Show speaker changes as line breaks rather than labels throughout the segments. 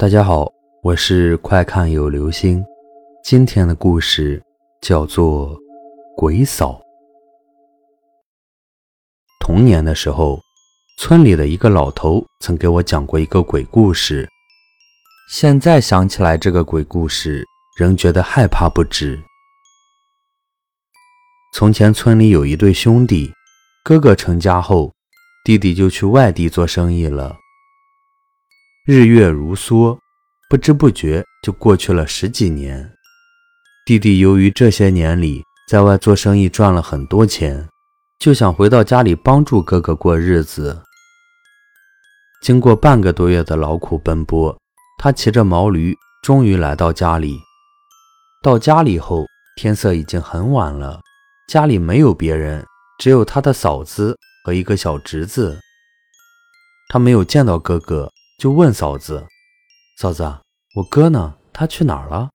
大家好，我是快看有流星。今天的故事叫做《鬼嫂》。童年的时候，村里的一个老头曾给我讲过一个鬼故事。现在想起来，这个鬼故事仍觉得害怕不止。从前，村里有一对兄弟，哥哥成家后，弟弟就去外地做生意了。日月如梭，不知不觉就过去了十几年。弟弟由于这些年里在外做生意赚了很多钱，就想回到家里帮助哥哥过日子。经过半个多月的劳苦奔波，他骑着毛驴终于来到家里。到家里后，天色已经很晚了，家里没有别人，只有他的嫂子和一个小侄子。他没有见到哥哥。就问嫂子：“嫂子，我哥呢？他去哪儿了？”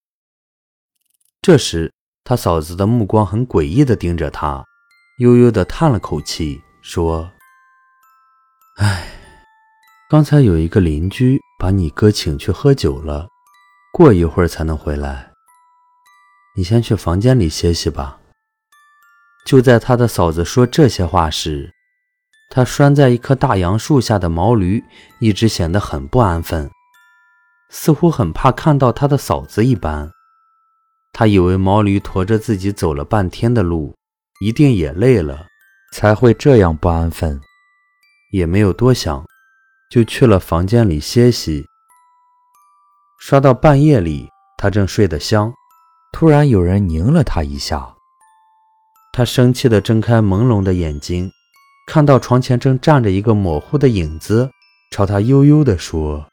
这时，他嫂子的目光很诡异地盯着他，悠悠地叹了口气，说：“哎，刚才有一个邻居把你哥请去喝酒了，过一会儿才能回来。你先去房间里歇息吧。”就在他的嫂子说这些话时，他拴在一棵大杨树下的毛驴一直显得很不安分，似乎很怕看到他的嫂子一般。他以为毛驴驮着自己走了半天的路，一定也累了，才会这样不安分，也没有多想，就去了房间里歇息。刷到半夜里，他正睡得香，突然有人拧了他一下，他生气地睁开朦胧的眼睛。看到床前正站着一个模糊的影子，朝他悠悠地说：“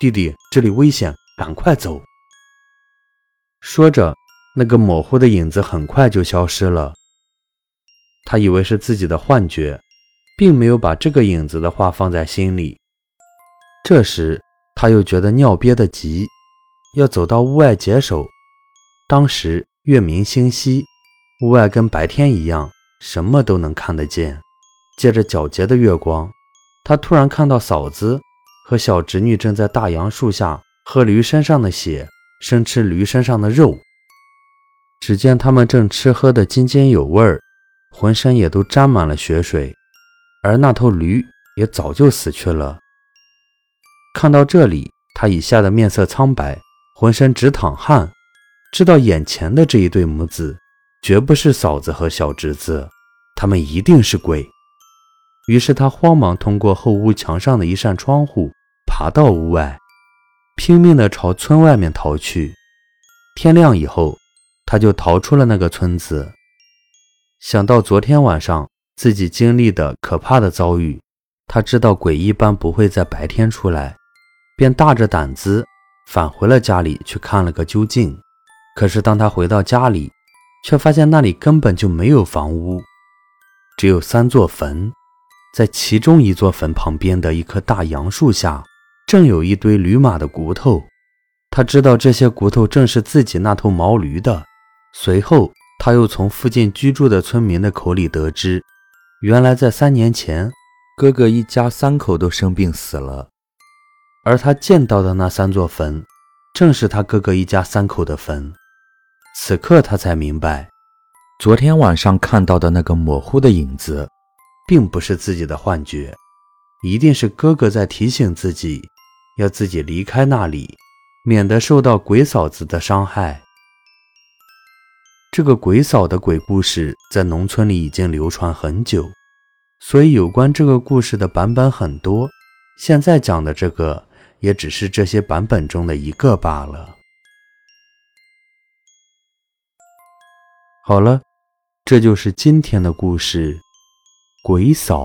弟弟，这里危险，赶快走。”说着，那个模糊的影子很快就消失了。他以为是自己的幻觉，并没有把这个影子的话放在心里。这时，他又觉得尿憋得急，要走到屋外解手。当时月明星稀，屋外跟白天一样。什么都能看得见。借着皎洁的月光，他突然看到嫂子和小侄女正在大杨树下喝驴身上的血，生吃驴身上的肉。只见他们正吃喝得津津有味儿，浑身也都沾满了血水，而那头驴也早就死去了。看到这里，他已吓得面色苍白，浑身直淌汗，知道眼前的这一对母子。绝不是嫂子和小侄子，他们一定是鬼。于是他慌忙通过后屋墙上的一扇窗户爬到屋外，拼命地朝村外面逃去。天亮以后，他就逃出了那个村子。想到昨天晚上自己经历的可怕的遭遇，他知道鬼一般不会在白天出来，便大着胆子返回了家里去看了个究竟。可是当他回到家里，却发现那里根本就没有房屋，只有三座坟。在其中一座坟旁边的一棵大杨树下，正有一堆驴马的骨头。他知道这些骨头正是自己那头毛驴的。随后，他又从附近居住的村民的口里得知，原来在三年前，哥哥一家三口都生病死了，而他见到的那三座坟，正是他哥哥一家三口的坟。此刻他才明白，昨天晚上看到的那个模糊的影子，并不是自己的幻觉，一定是哥哥在提醒自己，要自己离开那里，免得受到鬼嫂子的伤害。这个鬼嫂的鬼故事在农村里已经流传很久，所以有关这个故事的版本很多。现在讲的这个，也只是这些版本中的一个罢了。好了，这就是今天的故事，《鬼嫂》。